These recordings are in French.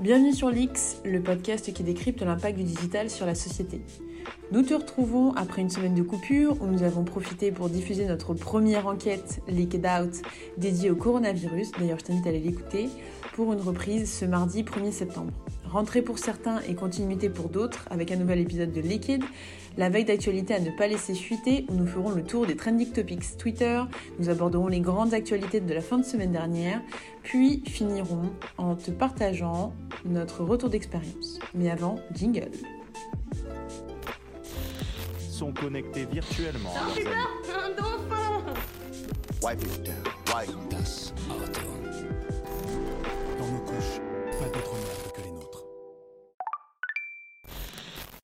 Bienvenue sur l'X, le podcast qui décrypte l'impact du digital sur la société. Nous te retrouvons après une semaine de coupure où nous avons profité pour diffuser notre première enquête Leaked Out dédiée au coronavirus, d'ailleurs je t'invite à aller l'écouter, pour une reprise ce mardi 1er septembre. Rentrée pour certains et continuité pour d'autres avec un nouvel épisode de Liquid, la veille d'actualité à ne pas laisser fuiter où nous ferons le tour des trending topics Twitter, nous aborderons les grandes actualités de la fin de semaine dernière, puis finirons en te partageant notre retour d'expérience. Mais avant, jingle. Sont connectés virtuellement. Un dauphin Wipe it down. Wipe Das Auto.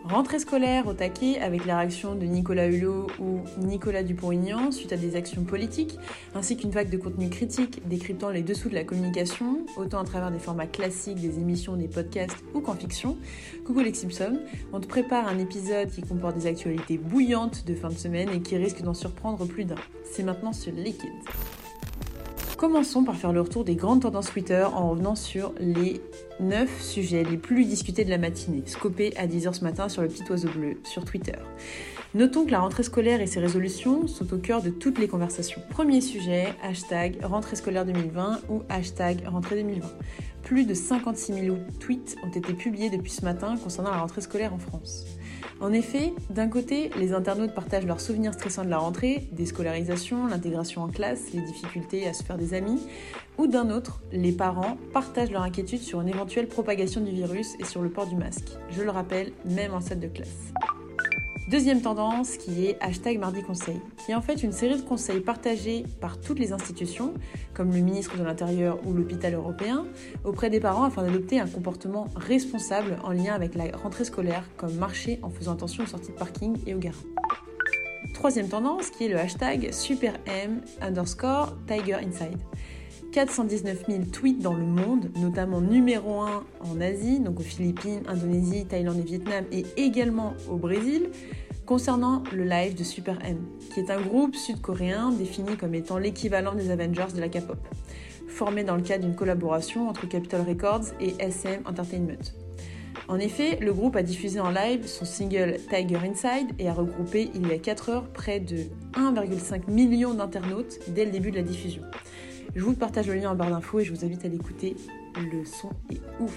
Rentrée scolaire au taquet avec la réaction de Nicolas Hulot ou Nicolas Dupont-Aignan suite à des actions politiques, ainsi qu'une vague de contenu critique décryptant les dessous de la communication, autant à travers des formats classiques, des émissions, des podcasts ou qu'en fiction. Coucou les Simpsons, on te prépare un épisode qui comporte des actualités bouillantes de fin de semaine et qui risque d'en surprendre plus d'un. C'est maintenant sur Liquid. Commençons par faire le retour des grandes tendances Twitter en revenant sur les 9 sujets les plus discutés de la matinée, scopés à 10h ce matin sur le petit oiseau bleu sur Twitter. Notons que la rentrée scolaire et ses résolutions sont au cœur de toutes les conversations. Premier sujet, hashtag rentrée scolaire 2020 ou hashtag rentrée 2020. Plus de 56 000 tweets ont été publiés depuis ce matin concernant la rentrée scolaire en France. En effet, d'un côté, les internautes partagent leurs souvenirs stressants de la rentrée, des scolarisations, l'intégration en classe, les difficultés à se faire des amis, ou d'un autre, les parents partagent leur inquiétude sur une éventuelle propagation du virus et sur le port du masque. Je le rappelle, même en salle de classe. Deuxième tendance qui est hashtag mardi conseil, qui est en fait une série de conseils partagés par toutes les institutions, comme le ministre de l'Intérieur ou l'hôpital européen, auprès des parents afin d'adopter un comportement responsable en lien avec la rentrée scolaire, comme marcher en faisant attention aux sorties de parking et aux garins. Troisième tendance qui est le hashtag SuperM underscore Tiger Inside. 419 000 tweets dans le monde, notamment numéro 1 en Asie, donc aux Philippines, Indonésie, Thaïlande et Vietnam, et également au Brésil, concernant le live de Super M, qui est un groupe sud-coréen défini comme étant l'équivalent des Avengers de la K-pop, formé dans le cadre d'une collaboration entre Capitol Records et SM Entertainment. En effet, le groupe a diffusé en live son single Tiger Inside et a regroupé il y a 4 heures près de 1,5 million d'internautes dès le début de la diffusion. Je vous partage le lien en barre d'infos et je vous invite à l'écouter. Le son est ouf.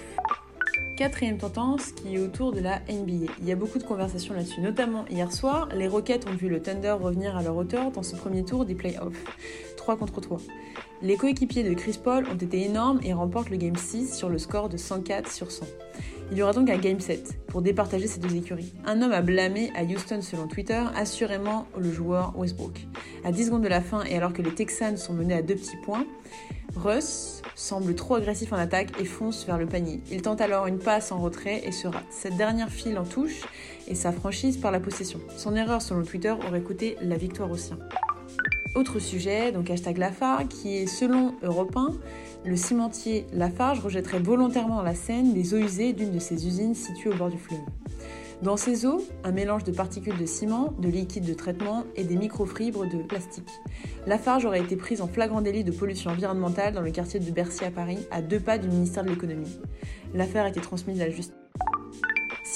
Quatrième tendance qui est autour de la NBA. Il y a beaucoup de conversations là-dessus, notamment hier soir, les Rockets ont vu le Thunder revenir à leur hauteur dans ce premier tour des playoffs. 3 contre 3. Les coéquipiers de Chris Paul ont été énormes et remportent le Game 6 sur le score de 104 sur 100. Il y aura donc un Game 7 pour départager ces deux écuries. Un homme a blâmé à Houston selon Twitter, assurément le joueur Westbrook. À 10 secondes de la fin et alors que les Texans sont menés à deux petits points, Russ semble trop agressif en attaque et fonce vers le panier. Il tente alors une passe en retrait et se rate. Cette dernière file en touche et sa franchise par la possession. Son erreur selon Twitter aurait coûté la victoire aux siens. Autre sujet, donc hashtag Lafarge, qui est selon Europe 1, le cimentier Lafarge rejetterait volontairement la Seine des eaux usées d'une de ses usines situées au bord du fleuve. Dans ces eaux, un mélange de particules de ciment, de liquide de traitement et des microfibres de plastique. Lafarge aurait été prise en flagrant délit de pollution environnementale dans le quartier de Bercy à Paris, à deux pas du ministère de l'économie. L'affaire a été transmise à la justice.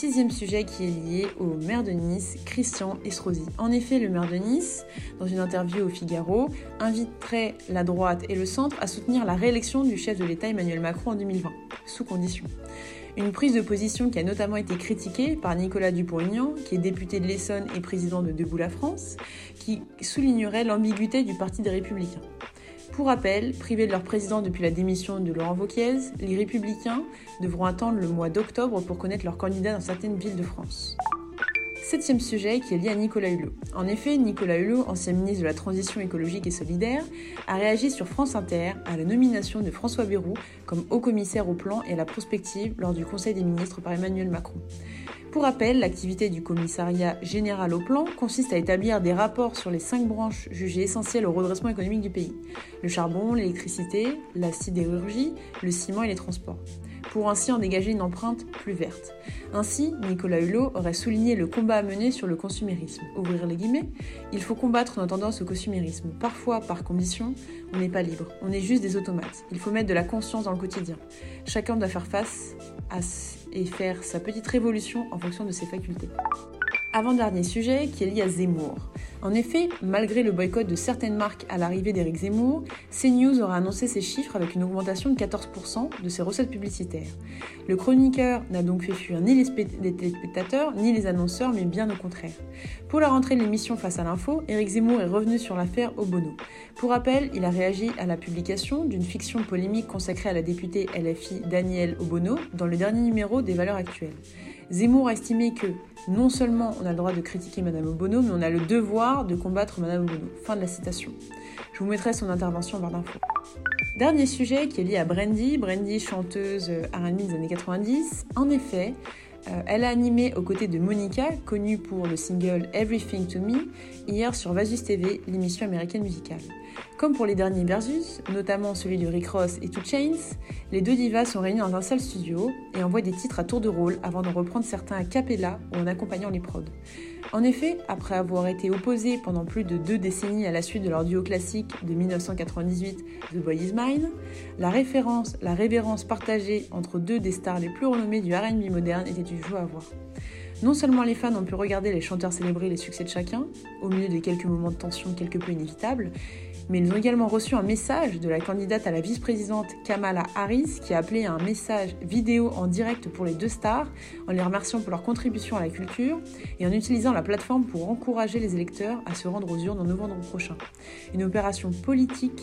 Sixième sujet qui est lié au maire de Nice, Christian Estrosi. En effet, le maire de Nice, dans une interview au Figaro, inviterait la droite et le centre à soutenir la réélection du chef de l'État Emmanuel Macron en 2020, sous condition. Une prise de position qui a notamment été critiquée par Nicolas Dupont-Aignan, qui est député de l'Essonne et président de Debout la France, qui soulignerait l'ambiguïté du Parti des Républicains. Pour rappel, privés de leur président depuis la démission de Laurent Wauquiez, les républicains devront attendre le mois d'octobre pour connaître leur candidat dans certaines villes de France. Septième sujet qui est lié à Nicolas Hulot. En effet, Nicolas Hulot, ancien ministre de la Transition écologique et solidaire, a réagi sur France Inter à la nomination de François Bayrou comme haut commissaire au plan et à la prospective lors du Conseil des ministres par Emmanuel Macron. Pour rappel, l'activité du commissariat général au plan consiste à établir des rapports sur les cinq branches jugées essentielles au redressement économique du pays. Le charbon, l'électricité, la sidérurgie, le ciment et les transports. pour ainsi en dégager une empreinte plus verte. Ainsi, Nicolas Hulot aurait souligné le combat à mener sur le consumérisme. Ouvrir les guillemets, il faut combattre nos tendances au consumérisme. Parfois, par condition, on n'est pas libre, on est juste des automates. Il faut mettre de la conscience dans le quotidien. Chacun doit faire face à et faire sa petite révolution en fonction de ses facultés. Avant-dernier sujet qui est lié à Zemmour. En effet, malgré le boycott de certaines marques à l'arrivée d'Éric Zemmour, CNews aura annoncé ses chiffres avec une augmentation de 14% de ses recettes publicitaires. Le chroniqueur n'a donc fait fuir ni les, téléspectateurs ni les annonceurs, mais bien au contraire. Pour la rentrée de l'émission Face à l'info, Éric Zemmour est revenu sur l'affaire Obono. Pour rappel, il a réagi à la publication d'une fiction polémique consacrée à la députée LFI Danielle Obono dans le dernier numéro des Valeurs actuelles. Zemmour a estimé que non seulement on a le droit de critiquer Madame Obono, mais on a le devoir de combattre Madame Obono. Fin de la citation. Je vous mettrai son intervention en barre d'infos. Dernier sujet qui est lié à Brandy, Brandy chanteuse R&B des années 90. En effet, euh, elle a animé aux côtés de Monica, connue pour le single Everything to Me, hier sur Vasus TV, l'émission américaine musicale. Comme pour les derniers Versus, notamment celui de Rick Ross et Two Chains, les deux divas sont réunies dans un seul studio et envoient des titres à tour de rôle avant d'en reprendre certains à cappella ou en accompagnant les prods. En effet, après avoir été opposées pendant plus de deux décennies à la suite de leur duo classique de 1998 The Boy Is Mine, la référence, la révérence partagée entre deux des stars les plus renommées du R&B moderne était du jeu à voir. Non seulement les fans ont pu regarder les chanteurs célébrer les succès de chacun, au milieu de quelques moments de tension quelque peu inévitables, mais ils ont également reçu un message de la candidate à la vice-présidente Kamala Harris qui a appelé un message vidéo en direct pour les deux stars en les remerciant pour leur contribution à la culture et en utilisant la plateforme pour encourager les électeurs à se rendre aux urnes en novembre prochain. Une opération politique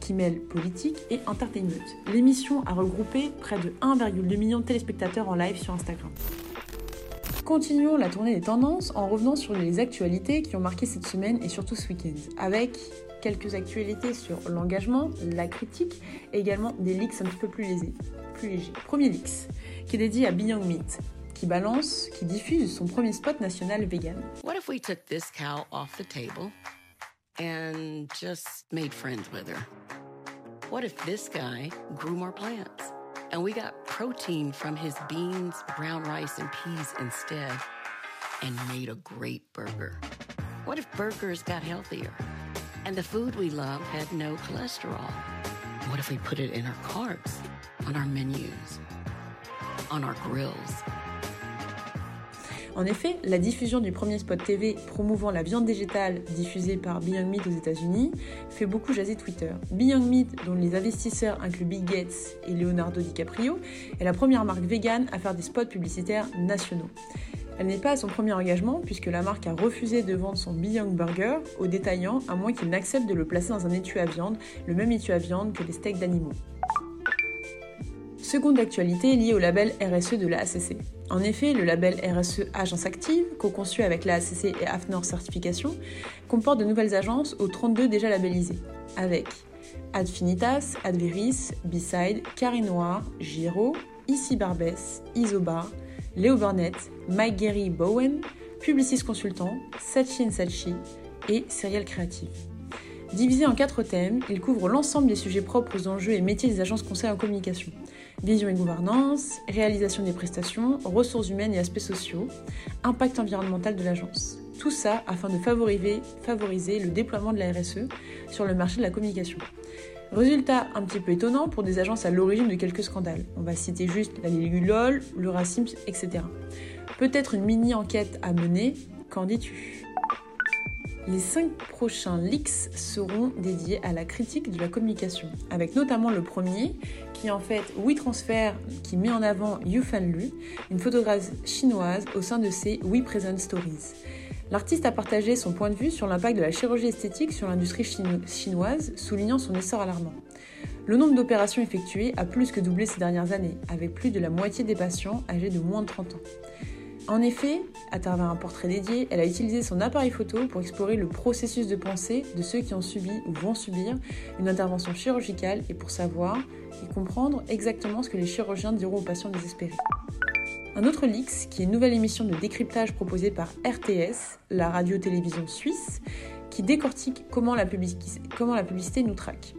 qui mêle politique et entertainment. L'émission a regroupé près de 1,2 million de téléspectateurs en live sur Instagram. Continuons la tournée des tendances en revenant sur les actualités qui ont marqué cette semaine et surtout ce week-end, avec quelques actualités sur l'engagement, la critique et également des leaks un petit peu plus légers. Plus. Premier leaks, qui est dédié à Beyond Meat, qui balance, qui diffuse son premier spot national vegan. What if we took this cow off the table and just made friends with her? What if this guy grew more plants and we got protein from his beans, brown rice, and peas instead and made a great burger? What if burgers got healthier? And the food we love had no cholesterol. What if we put it in our carts, on our menus, on our grills? En effet, la diffusion du premier spot TV promouvant la viande végétale diffusée par Beyond Meat aux États-Unis fait beaucoup jaser Twitter. Beyond Meat, dont les investisseurs incluent Bill Gates et Leonardo DiCaprio, est la première marque vegan à faire des spots publicitaires nationaux. Elle n'est pas à son premier engagement puisque la marque a refusé de vendre son Beyond Burger aux détaillants à moins qu'il n'accepte de le placer dans un étui à viande, le même étui à viande que les steaks d'animaux. Seconde actualité liée au label RSE de la ACC. En effet, le label RSE Agence Active, co-conçu avec la ACC et AFNOR Certification, comporte de nouvelles agences aux 32 déjà labellisées, avec Adfinitas, Adveris, B-Side, Carré Noir, Giro, Ici Barbès, Isobar, Léo Burnett, Mike Gary Bowen, Publicis Consultant, Sachin Sachi et Serial Creative. Divisé en quatre thèmes, il couvre l'ensemble des sujets propres aux enjeux et métiers des agences conseils en communication. Vision et gouvernance, réalisation des prestations, ressources humaines et aspects sociaux, impact environnemental de l'agence. Tout ça afin de favoriser le déploiement de la RSE sur le marché de la communication. Résultat un petit peu étonnant pour des agences à l'origine de quelques scandales. On va citer juste la Ligue le Racim, etc. Peut-être une mini-enquête à mener, qu'en dis-tu? Les cinq prochains leaks seront dédiés à la critique de la communication, avec notamment le premier, qui en fait WeTransfer, qui met en avant Yu Fan Lu, une photographe chinoise au sein de ses We Present Stories. L'artiste a partagé son point de vue sur l'impact de la chirurgie esthétique sur l'industrie chinoise, soulignant son essor alarmant. Le nombre d'opérations effectuées a plus que doublé ces dernières années, avec plus de la moitié des patients âgés de moins de 30 ans. En effet, à travers un portrait dédié, elle a utilisé son appareil photo pour explorer le processus de pensée de ceux qui ont subi ou vont subir une intervention chirurgicale et pour savoir et comprendre exactement ce que les chirurgiens diront aux patients désespérés. Un autre Lix, qui est une nouvelle émission de décryptage proposée par RTS, la radio-télévision suisse, qui décortique comment la, publicité, comment la publicité nous traque.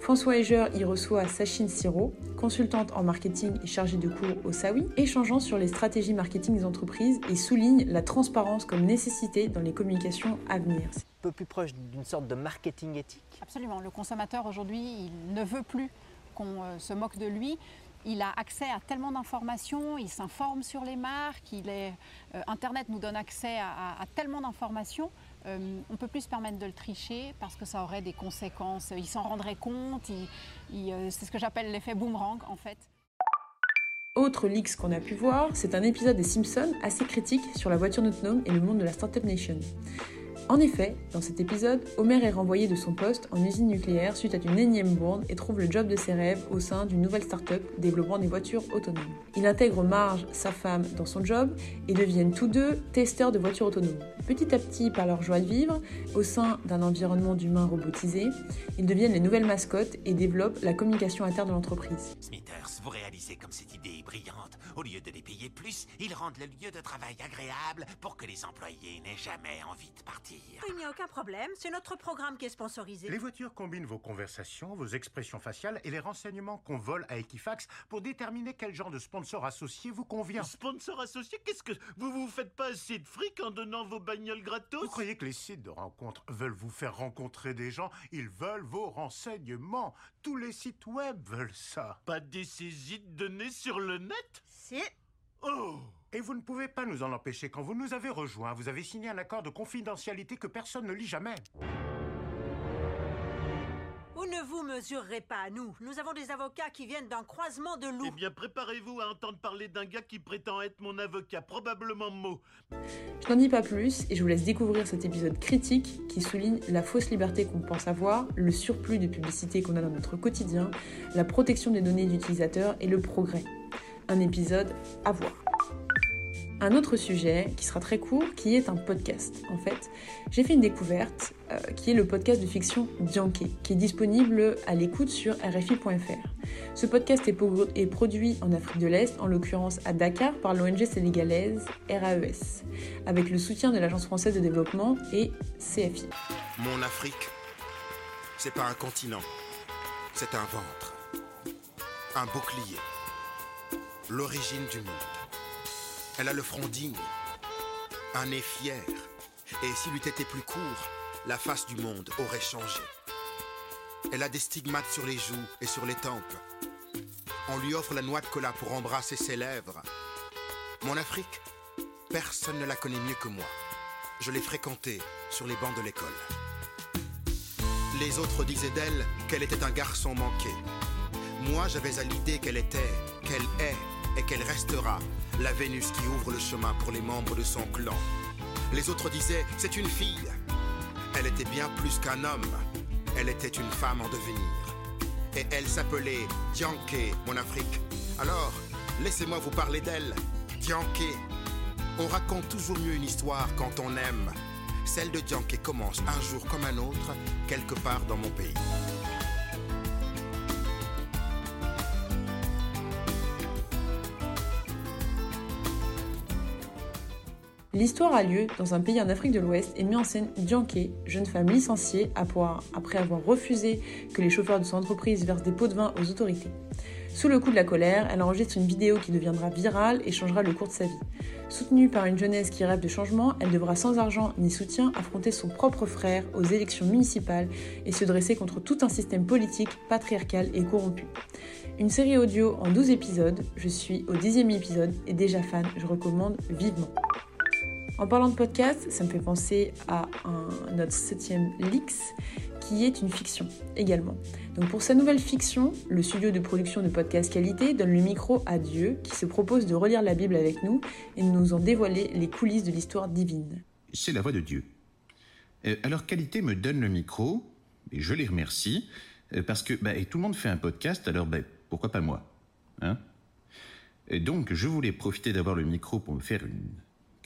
François Heger y reçoit Sachine Siro, consultante en marketing et chargée de cours au SAWI, échangeant sur les stratégies marketing des entreprises et souligne la transparence comme nécessité dans les communications à venir. Un peu plus proche d'une sorte de marketing éthique. Absolument. Le consommateur aujourd'hui, il ne veut plus qu'on euh, se moque de lui. Il a accès à tellement d'informations, il s'informe sur les marques, euh, Internet nous donne accès à, tellement d'informations. Euh, on ne peut plus se permettre de le tricher parce que ça aurait des conséquences. Il s'en rendrait compte, euh, c'est ce que j'appelle l'effet boomerang en fait. Autre leaks qu'on a pu voir, c'est un épisode des Simpsons assez critique sur la voiture autonome et le monde de la Startup Nation. En effet, dans cet épisode, Homer est renvoyé de son poste en usine nucléaire suite à une énième bourde et trouve le job de ses rêves au sein d'une nouvelle start-up développant des voitures autonomes. Il intègre Marge, sa femme, dans son job et deviennent tous deux testeurs de voitures autonomes. Petit à petit, par leur joie de vivre, au sein d'un environnement d'humains robotisés, ils deviennent les nouvelles mascottes et développent la communication interne de l'entreprise. Smithers, vous réalisez comme cette idée est brillante. Au lieu de les payer plus, ils rendent le lieu de travail agréable pour que les employés n'aient jamais envie de partir. Il n'y a aucun problème, c'est notre programme qui est sponsorisé. Les voitures combinent vos conversations, vos expressions faciales et les renseignements qu'on vole à Equifax pour déterminer quel genre de sponsor associé vous convient. Sponsor associé, qu'est-ce que vous vous faites pas assez de fric en donnant vos bagnoles gratos? Vous croyez que les sites de rencontres veulent vous faire rencontrer des gens? Ils veulent vos renseignements. Tous les sites web veulent ça. Pas des saisies de données sur le net? Si. Oh Et vous ne pouvez pas nous en empêcher. Quand vous nous avez rejoints, vous avez signé un accord de confidentialité que personne ne lit jamais. Vous ne vous mesurerez pas à nous. Nous avons des avocats qui viennent d'un croisement de Eh loups. bien, préparez-vous à entendre parler d'un gars qui prétend être mon avocat, probablement Mo. Je n'en dis pas plus et je vous laisse découvrir cet épisode critique qui souligne la fausse liberté qu'on pense avoir, le surplus de publicité qu'on a dans notre quotidien, la protection des données d'utilisateurs et le progrès. Un épisode à voir. Un autre sujet qui sera très court, qui est un podcast. En fait, j'ai fait une découverte euh, qui est le podcast de fiction Dianké, qui est disponible à l'écoute sur RFI.fr. Ce podcast est, po- est produit en Afrique de l'Est, en l'occurrence à Dakar, par l'ONG sénégalaise RAES, avec le soutien de l'Agence française de développement et CFI. Mon Afrique, c'est pas un continent, c'est un ventre, un bouclier, l'origine du monde. Elle a le front digne, un nez fier, et s'il eût été plus court, la face du monde aurait changé. Elle a des stigmates sur les joues et sur les tempes. On lui offre la noix de cola pour embrasser ses lèvres. Mon Afrique, personne ne la connaît mieux que moi. Je l'ai fréquentée sur les bancs de l'école. Les autres disaient d'elle qu'elle était un garçon manqué. Moi, j'avais à l'idée qu'elle était, qu'elle est et qu'elle restera la Vénus qui ouvre le chemin pour les membres de son clan. Les autres disaient, c'est une fille. Elle était bien plus qu'un homme. Elle était une femme en devenir. Et elle s'appelait Dianké, mon Afrique. Alors, laissez-moi vous parler d'elle. Dianké. On raconte toujours mieux une histoire quand on aime. Celle de Dianké commence un jour comme un autre, quelque part dans mon pays. L'histoire a lieu dans un pays en Afrique de l'Ouest et met en scène Dianké, jeune femme licenciée après avoir refusé que les chauffeurs de son entreprise versent des pots de vin aux autorités. Sous le coup de la colère, elle enregistre une vidéo qui deviendra virale et changera le cours de sa vie. Soutenue par une jeunesse qui rêve de changement, elle devra sans argent ni soutien affronter son propre frère aux élections municipales et se dresser contre tout un système politique patriarcal et corrompu. Une série audio en 12 épisodes, je suis au dixième épisode et déjà fan, je recommande vivement. En parlant de podcast, ça me fait penser à notre septième Lix, qui est une fiction également. Donc pour sa nouvelle fiction, le studio de production de podcast qualité donne le micro à Dieu, qui se propose de relire la Bible avec nous et de nous en dévoiler les coulisses de l'histoire divine. c'est la voix de Dieu. Euh, alors Qualité me donne le micro, et je les remercie, euh, parce que bah, tout le monde fait un podcast, alors bah, pourquoi pas moi hein? Et Donc je voulais profiter d'avoir le micro pour me faire une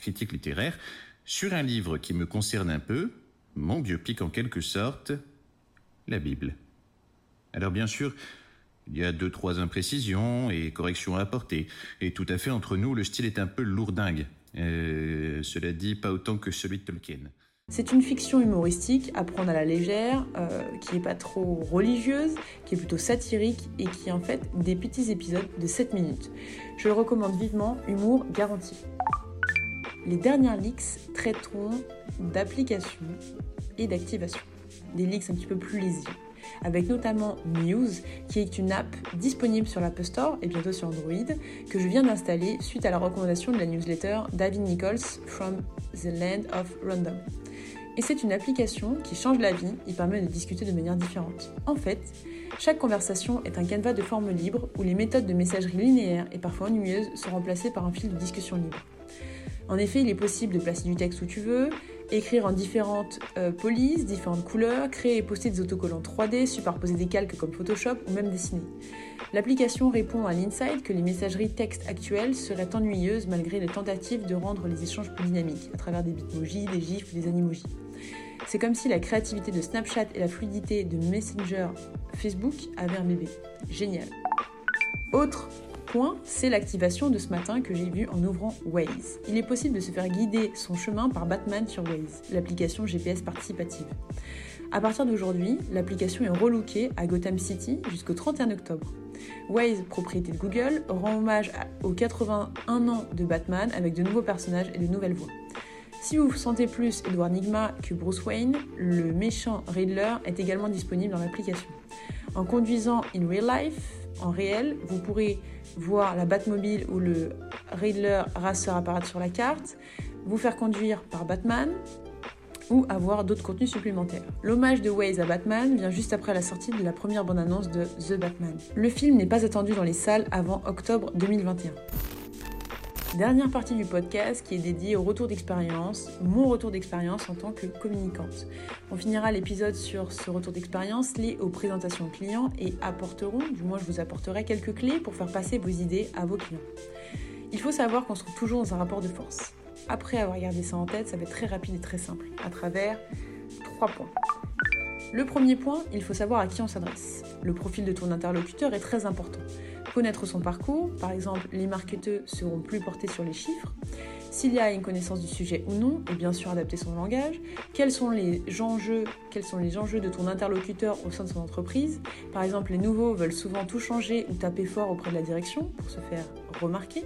critique littéraire sur un livre qui me concerne un peu, mon biopic en quelque sorte, la Bible. Alors bien sûr, il y a deux, trois imprécisions et corrections à apporter. Et tout à fait entre nous, le style est un peu lourdingue. Euh, cela dit, pas autant que celui de Tolkien. C'est une fiction humoristique à prendre à la légère, euh, qui n'est pas trop religieuse, qui est plutôt satirique et qui est en fait des petits épisodes de 7 minutes. Je le recommande vivement, humour garanti. Les dernières leaks traiteront d'application et d'activation. Des leaks un petit peu plus lisibles avec notamment News, qui est une app disponible sur l'App Store et bientôt sur Android, que je viens d'installer suite à la recommandation de la newsletter David Nichols from the Land of Random. Et c'est une application qui change la vie et permet de discuter de manière différente. En fait, chaque conversation est un canevas de forme libre où les méthodes de messagerie linéaire et parfois ennuyeuses sont remplacées par un fil de discussion libre. En effet, il est possible de placer du texte où tu veux, écrire en différentes euh, polices, différentes couleurs, créer et poster des autocollants 3D, superposer des calques comme Photoshop ou même dessiner. L'application répond à l'insight que les messageries texte actuelles seraient ennuyeuses malgré les tentatives de rendre les échanges plus dynamiques à travers des bitmojis, des gifs ou des animojis. C'est comme si la créativité de Snapchat et la fluidité de Messenger Facebook avaient un bébé. Génial. Autre c'est l'activation de ce matin que j'ai vu en ouvrant Waze. Il est possible de se faire guider son chemin par Batman sur Waze, l'application GPS participative. À partir d'aujourd'hui, l'application est relookée à Gotham City jusqu'au 31 octobre. Waze, propriété de Google, rend hommage aux 81 ans de Batman avec de nouveaux personnages et de nouvelles voix. Si vous vous sentez plus Edward Nigma que Bruce Wayne, le méchant Riddler est également disponible dans l'application. En conduisant in real life, en réel, vous pourrez voir la Batmobile ou le Riddler Racer apparaître sur la carte, vous faire conduire par Batman ou avoir d'autres contenus supplémentaires. L'hommage de Waze à Batman vient juste après la sortie de la première bande-annonce de The Batman. Le film n'est pas attendu dans les salles avant octobre 2021. Dernière partie du podcast qui est dédiée au retour d'expérience, mon retour d'expérience en tant que communicante. On finira l'épisode sur ce retour d'expérience lié aux présentations clients et apporteront, du moins je vous apporterai quelques clés pour faire passer vos idées à vos clients. Il faut savoir qu'on se trouve toujours dans un rapport de force. Après avoir gardé ça en tête, ça va être très rapide et très simple, à travers trois points. Le premier point, il faut savoir à qui on s'adresse. Le profil de ton interlocuteur est très important connaître son parcours, par exemple les marketeurs seront plus portés sur les chiffres, s'il y a une connaissance du sujet ou non, et bien sûr adapter son langage, quels sont les enjeux, quels sont les enjeux de ton interlocuteur au sein de son entreprise? Par exemple, les nouveaux veulent souvent tout changer ou taper fort auprès de la direction pour se faire remarquer.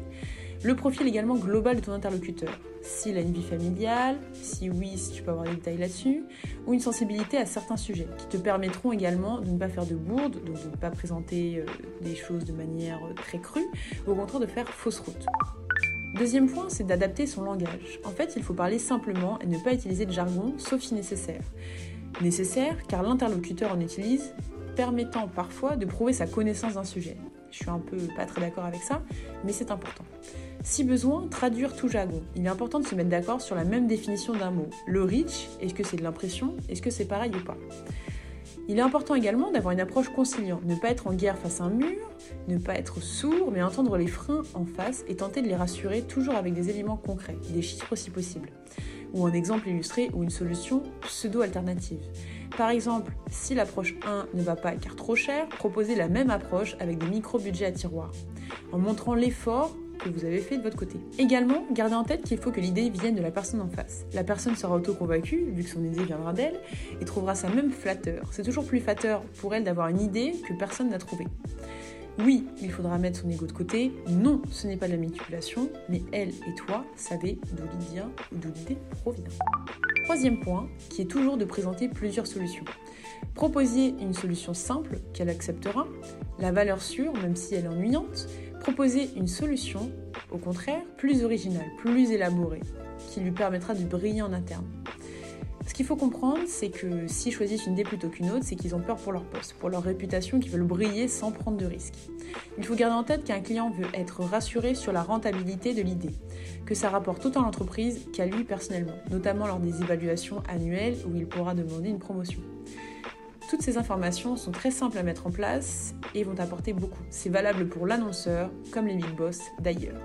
Le profil également global de ton interlocuteur. S'il a une vie familiale, si oui, si tu peux avoir des détails là-dessus, ou une sensibilité à certains sujets qui te permettront également de ne pas faire de bourde, donc de ne pas présenter euh, des choses de manière euh, très crue, ou au contraire de faire fausse route. Deuxième point, c'est d'adapter son langage. En fait, il faut parler simplement et ne pas utiliser de jargon, sauf si nécessaire. Nécessaire car l'interlocuteur en utilise, permettant parfois de prouver sa connaissance d'un sujet. Je suis un peu pas très d'accord avec ça, mais c'est important. Si besoin, traduire tout jargon. Il est important de se mettre d'accord sur la même définition d'un mot. Le reach, est-ce que c'est de l'impression? Est-ce que c'est pareil ou pas? Il est important également d'avoir une approche conciliante, ne pas être en guerre face à un mur, ne pas être sourd, mais entendre les freins en face et tenter de les rassurer toujours avec des éléments concrets, des chiffres si possible, ou un exemple illustré ou une solution pseudo-alternative. Par exemple, si l'approche 1 ne va pas car trop cher, proposez la même approche avec des micro-budgets à tiroir, en montrant l'effort vous avez fait de votre côté. Également, gardez en tête qu'il faut que l'idée vienne de la personne en face. La personne sera auto-convaincue, vu que son idée viendra d'elle, et trouvera ça même flatteur. C'est toujours plus flatteur pour elle d'avoir une idée que personne n'a trouvé. Oui, il faudra mettre son ego de côté. Non, ce n'est pas de la manipulation, mais elle et toi savez d'où l'idée d'où l'idée provient. Troisième point, qui est toujours de présenter plusieurs solutions. Proposez une solution simple qu'elle acceptera, la valeur sûre, même si elle est ennuyante, proposer une solution, au contraire, plus originale, plus élaborée, qui lui permettra de briller en interne. Ce qu'il faut comprendre, c'est que s'ils choisissent une idée plutôt qu'une autre, c'est qu'ils ont peur pour leur poste, pour leur réputation, qu'ils veulent briller sans prendre de risques. Il faut garder en tête qu'un client veut être rassuré sur la rentabilité de l'idée, que ça rapporte autant à l'entreprise qu'à lui personnellement, notamment lors des évaluations annuelles où il pourra demander une promotion. Toutes ces informations sont très simples à mettre en place et vont apporter beaucoup. C'est valable pour l'annonceur comme les big boss d'ailleurs.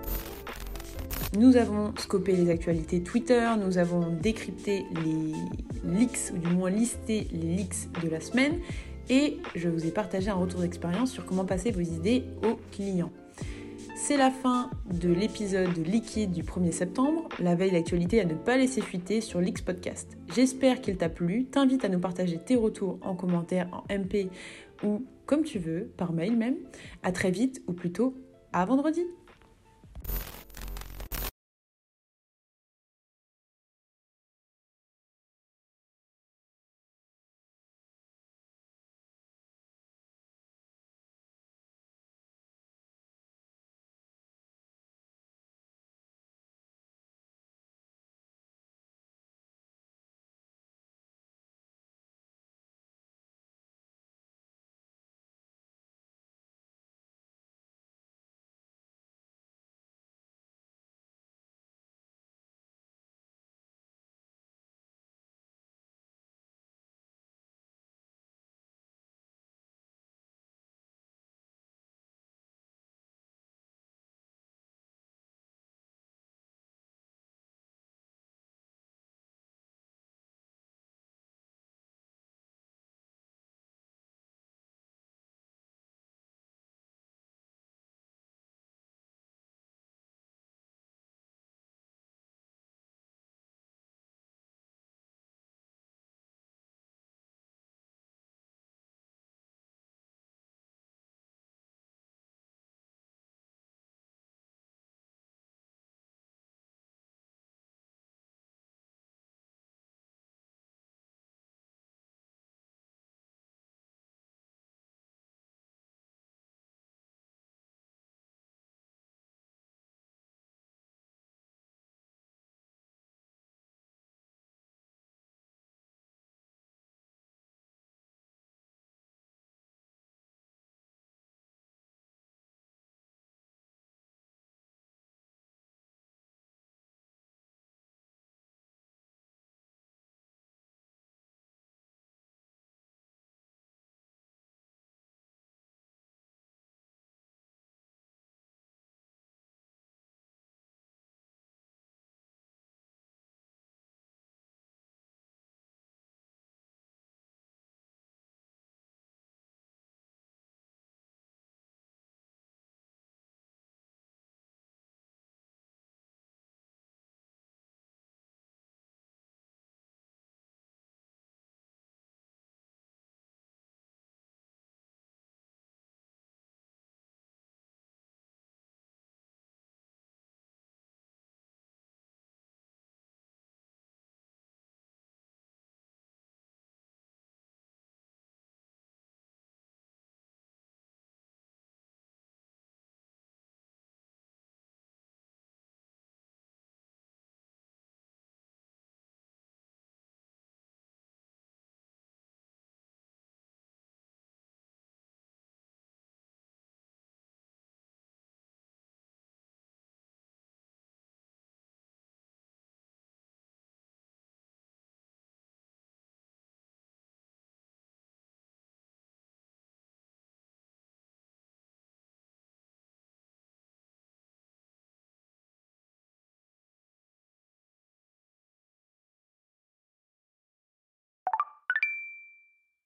Nous avons scopé les actualités Twitter, nous avons décrypté les leaks, ou du moins listé les leaks de la semaine, et je vous ai partagé un retour d'expérience sur comment passer vos idées aux clients. C'est la fin de l'épisode liquide du 1er septembre, la veille d'actualité à ne pas laisser fuiter sur l'X Podcast. J'espère qu'il t'a plu, t'invite à nous partager tes retours en commentaire, en MP ou comme tu veux, par mail même. À très vite ou plutôt à vendredi.